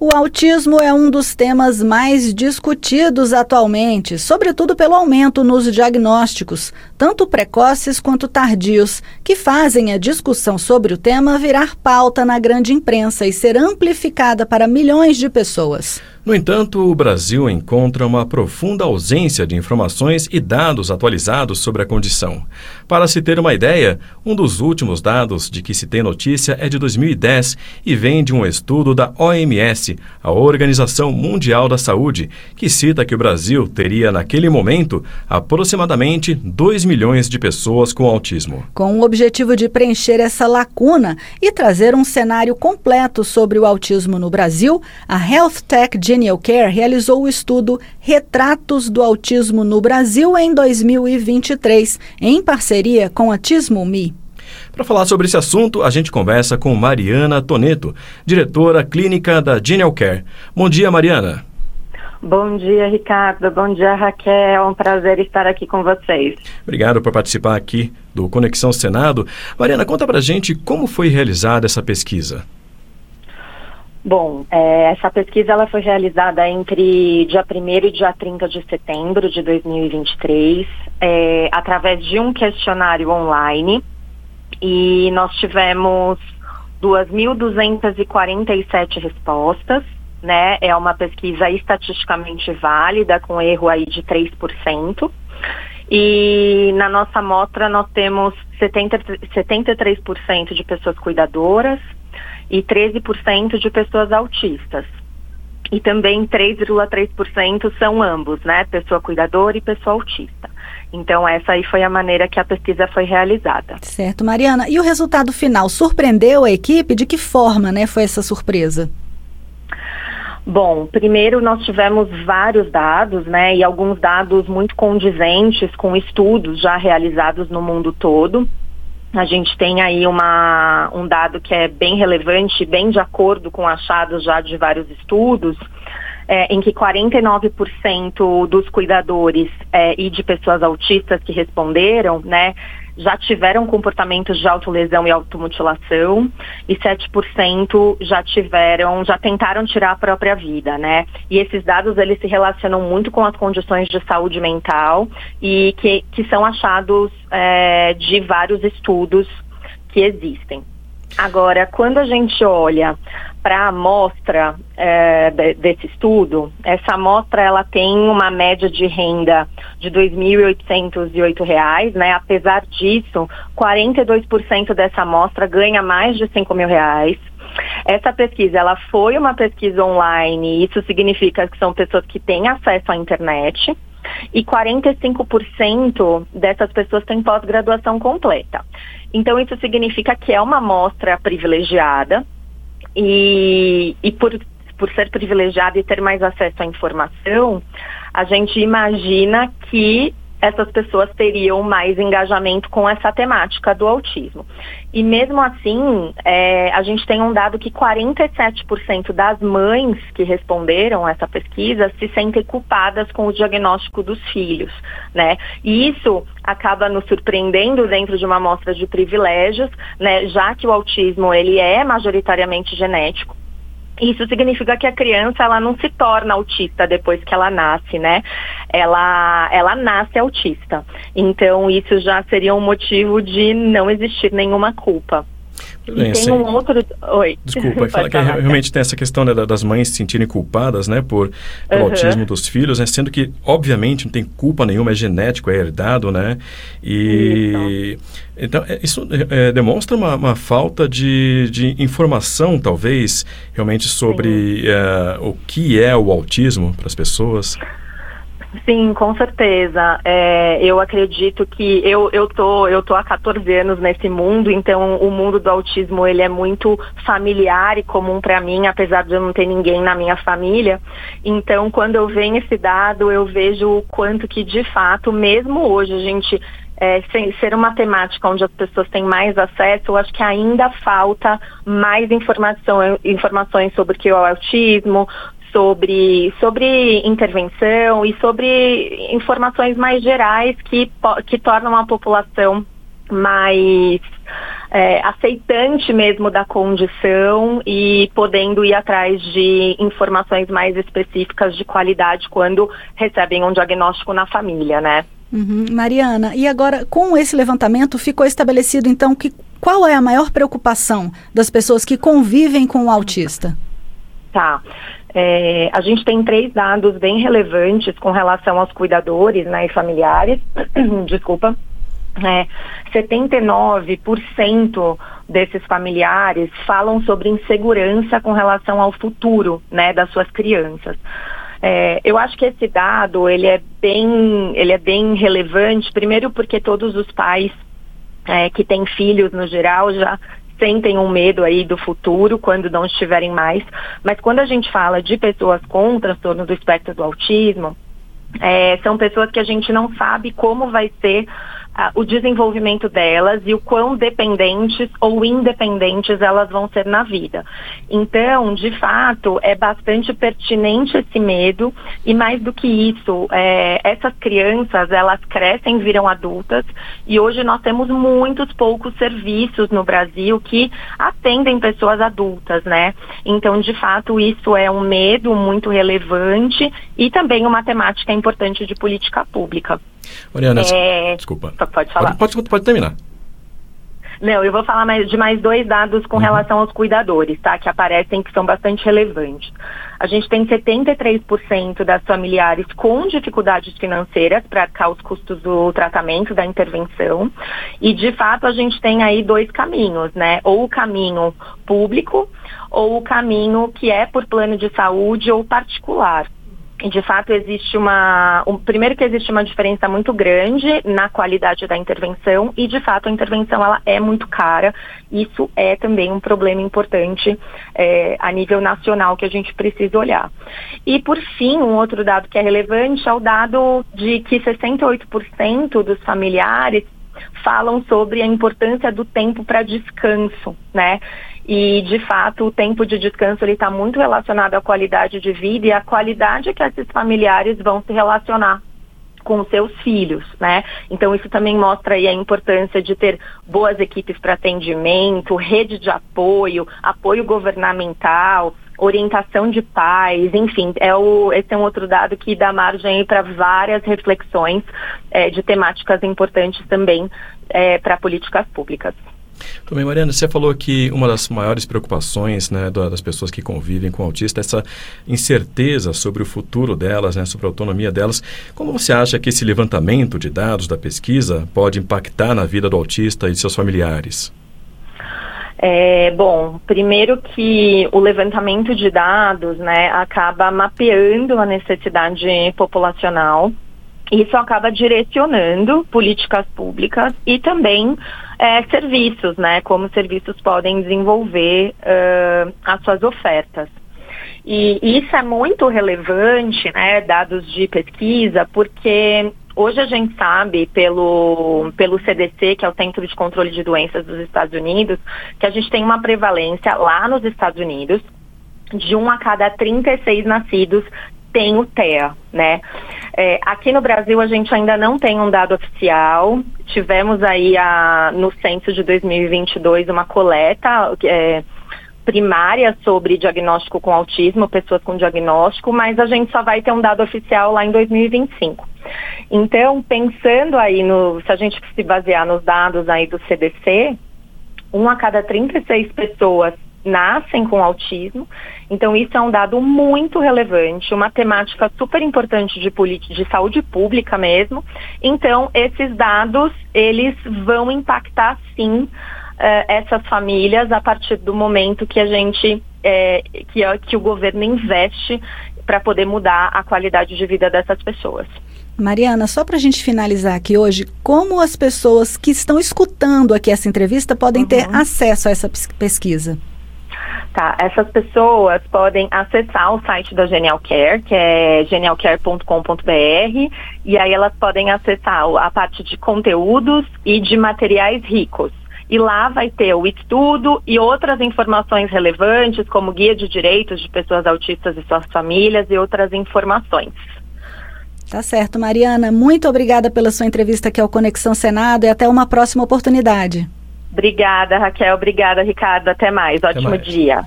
O autismo é um dos temas mais discutidos atualmente, sobretudo pelo aumento nos diagnósticos, tanto precoces quanto tardios, que fazem a discussão sobre o tema virar pauta na grande imprensa e ser amplificada para milhões de pessoas. No entanto, o Brasil encontra uma profunda ausência de informações e dados atualizados sobre a condição. Para se ter uma ideia, um dos últimos dados de que se tem notícia é de 2010 e vem de um estudo da OMS, a Organização Mundial da Saúde, que cita que o Brasil teria, naquele momento, aproximadamente 2 milhões de pessoas com autismo. Com o objetivo de preencher essa lacuna e trazer um cenário completo sobre o autismo no Brasil, a Health Tech Genial Care realizou o estudo Retratos do Autismo no Brasil em 2023, em parceria com a Tismo Me. Para falar sobre esse assunto, a gente conversa com Mariana Toneto, diretora clínica da Genial Care. Bom dia, Mariana. Bom dia, Ricardo. Bom dia, Raquel. É um prazer estar aqui com vocês. Obrigado por participar aqui do Conexão Senado. Mariana, conta pra gente como foi realizada essa pesquisa. Bom, é, essa pesquisa ela foi realizada entre dia 1 e dia 30 de setembro de 2023, é, através de um questionário online. E nós tivemos 2.247 respostas, né? É uma pesquisa estatisticamente válida, com erro aí de 3%. E na nossa amostra nós temos 70, 73% de pessoas cuidadoras, e 13% de pessoas autistas. E também 3,3% são ambos, né? Pessoa cuidadora e pessoa autista. Então, essa aí foi a maneira que a pesquisa foi realizada. Certo, Mariana. E o resultado final surpreendeu a equipe? De que forma, né, foi essa surpresa? Bom, primeiro nós tivemos vários dados, né, e alguns dados muito condizentes com estudos já realizados no mundo todo. A gente tem aí uma, um dado que é bem relevante, bem de acordo com achados já de vários estudos, é, em que 49% dos cuidadores é, e de pessoas autistas que responderam, né, já tiveram comportamentos de autolesão e automutilação e 7% já tiveram, já tentaram tirar a própria vida, né? E esses dados eles se relacionam muito com as condições de saúde mental e que, que são achados é, de vários estudos que existem. Agora, quando a gente olha para a amostra é, desse estudo, essa amostra ela tem uma média de renda de R$ 2.808, né? Apesar disso, 42% dessa amostra ganha mais de R$ mil reais. Essa pesquisa, ela foi uma pesquisa online, isso significa que são pessoas que têm acesso à internet, e 45% dessas pessoas têm pós-graduação completa. Então, isso significa que é uma amostra privilegiada e, e por, por ser privilegiada e ter mais acesso à informação, a gente imagina que essas pessoas teriam mais engajamento com essa temática do autismo. E mesmo assim, é, a gente tem um dado que 47% das mães que responderam essa pesquisa se sentem culpadas com o diagnóstico dos filhos, né? E isso acaba nos surpreendendo dentro de uma amostra de privilégios, né? Já que o autismo ele é majoritariamente genético. Isso significa que a criança ela não se torna autista depois que ela nasce, né? Ela, ela nasce autista. Então isso já seria um motivo de não existir nenhuma culpa. Bem, tem um outro. Oi. Desculpa, fala que realmente tem essa questão né, das mães se sentirem culpadas, né, por pelo uhum. autismo dos filhos, né, sendo que obviamente não tem culpa nenhuma, é genético, é herdado, né, e isso. então é, isso é, demonstra uma, uma, falta de, de informação, talvez, realmente sobre uh, o que é o autismo para as pessoas. Sim, com certeza. É, eu acredito que eu, eu, tô, eu tô há 14 anos nesse mundo, então o mundo do autismo ele é muito familiar e comum para mim, apesar de eu não ter ninguém na minha família. Então, quando eu venho esse dado, eu vejo o quanto que, de fato, mesmo hoje, a gente é, ser uma temática onde as pessoas têm mais acesso, eu acho que ainda falta mais informação, informações sobre o que é o autismo, sobre, sobre intervenção e sobre informações mais gerais que, que tornam a população mais é, aceitante mesmo da condição e podendo ir atrás de informações mais específicas de qualidade quando recebem um diagnóstico na família, né? Uhum. Mariana, e agora com esse levantamento ficou estabelecido então que qual é a maior preocupação das pessoas que convivem com o autista? Tá. É, a gente tem três dados bem relevantes com relação aos cuidadores né, e familiares. Desculpa. É, 79% desses familiares falam sobre insegurança com relação ao futuro né, das suas crianças. É, eu acho que esse dado ele é bem, ele é bem relevante, primeiro porque todos os pais é, que têm filhos no geral já sentem um medo aí do futuro quando não estiverem mais. Mas quando a gente fala de pessoas com transtorno do espectro do autismo, é, são pessoas que a gente não sabe como vai ser o desenvolvimento delas e o quão dependentes ou independentes elas vão ser na vida. Então, de fato, é bastante pertinente esse medo e mais do que isso, é, essas crianças elas crescem, viram adultas e hoje nós temos muitos poucos serviços no Brasil que atendem pessoas adultas, né? Então, de fato, isso é um medo muito relevante e também uma temática importante de política pública. Mariana, é... desculpa. Pode falar. Pode, pode, pode, terminar. Não, eu vou falar mais, de mais dois dados com uhum. relação aos cuidadores, tá? Que aparecem que são bastante relevantes. A gente tem 73% das familiares com dificuldades financeiras para arcar os custos do tratamento, da intervenção. E, de fato, a gente tem aí dois caminhos, né? Ou o caminho público, ou o caminho que é por plano de saúde ou particular de fato existe uma. Um, primeiro que existe uma diferença muito grande na qualidade da intervenção e de fato a intervenção ela é muito cara. Isso é também um problema importante é, a nível nacional que a gente precisa olhar. E por fim, um outro dado que é relevante é o dado de que 68% dos familiares falam sobre a importância do tempo para descanso, né? E, de fato, o tempo de descanso está muito relacionado à qualidade de vida e à qualidade que esses familiares vão se relacionar com os seus filhos, né? Então isso também mostra aí a importância de ter boas equipes para atendimento, rede de apoio, apoio governamental, orientação de pais, enfim, é o, esse é um outro dado que dá margem para várias reflexões é, de temáticas importantes também é, para políticas públicas. Também, Mariana, você falou que uma das maiores preocupações né, das pessoas que convivem com autista é essa incerteza sobre o futuro delas, né, sobre a autonomia delas. Como você acha que esse levantamento de dados da pesquisa pode impactar na vida do autista e de seus familiares? É, bom, primeiro que o levantamento de dados né, acaba mapeando a necessidade populacional isso acaba direcionando políticas públicas e também é, serviços, né? Como serviços podem desenvolver uh, as suas ofertas. E isso é muito relevante, né? Dados de pesquisa, porque hoje a gente sabe pelo, pelo CDC, que é o Centro de Controle de Doenças dos Estados Unidos, que a gente tem uma prevalência lá nos Estados Unidos de um a cada 36 nascidos tem o TEA, né? É, aqui no Brasil a gente ainda não tem um dado oficial. Tivemos aí a, no censo de 2022 uma coleta é, primária sobre diagnóstico com autismo, pessoas com diagnóstico, mas a gente só vai ter um dado oficial lá em 2025. Então, pensando aí no, se a gente se basear nos dados aí do CDC, um a cada 36 pessoas nascem com autismo. Então, isso é um dado muito relevante, uma temática super importante de, de saúde pública mesmo. Então, esses dados, eles vão impactar, sim, uh, essas famílias a partir do momento que a gente, é, que, que o governo investe para poder mudar a qualidade de vida dessas pessoas. Mariana, só para a gente finalizar aqui hoje, como as pessoas que estão escutando aqui essa entrevista podem uhum. ter acesso a essa pesquisa? Tá, essas pessoas podem acessar o site da Genial Care, que é genialcare.com.br, e aí elas podem acessar a parte de conteúdos e de materiais ricos. E lá vai ter o estudo e outras informações relevantes, como guia de direitos de pessoas autistas e suas famílias e outras informações. Tá certo, Mariana. Muito obrigada pela sua entrevista aqui ao Conexão Senado e até uma próxima oportunidade. Obrigada, Raquel. Obrigada, Ricardo. Até mais. Ótimo Até mais. dia.